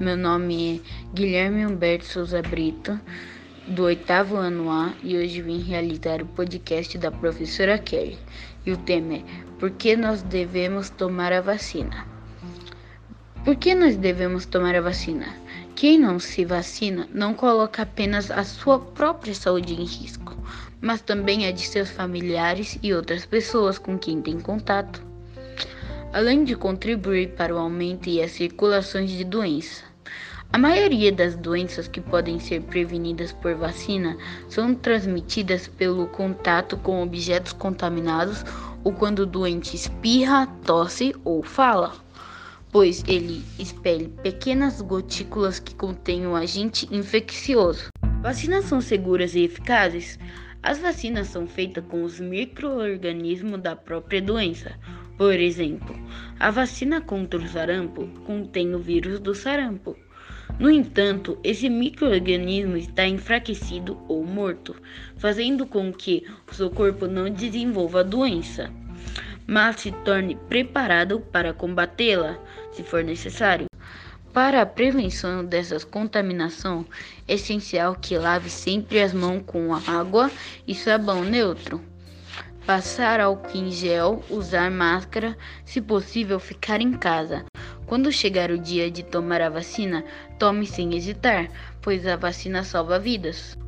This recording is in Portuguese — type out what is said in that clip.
Meu nome é Guilherme Humberto Souza Brito, do oitavo ano A, e hoje vim realizar o podcast da professora Kelly. E o tema é Por que nós devemos tomar a vacina? Por que nós devemos tomar a vacina? Quem não se vacina não coloca apenas a sua própria saúde em risco, mas também a de seus familiares e outras pessoas com quem tem contato além de contribuir para o aumento e as circulações de doença. A maioria das doenças que podem ser prevenidas por vacina são transmitidas pelo contato com objetos contaminados ou quando o doente espirra, tosse ou fala, pois ele expele pequenas gotículas que contêm um agente infeccioso. Vacinas são seguras e eficazes? As vacinas são feitas com os microorganismos da própria doença, por exemplo, a vacina contra o sarampo contém o vírus do sarampo. No entanto, esse microorganismo está enfraquecido ou morto, fazendo com que o seu corpo não desenvolva a doença, mas se torne preparado para combatê-la, se for necessário. Para a prevenção dessas contaminação, é essencial que lave sempre as mãos com água e sabão neutro passar álcool em gel, usar máscara, se possível ficar em casa. Quando chegar o dia de tomar a vacina, tome sem hesitar, pois a vacina salva vidas.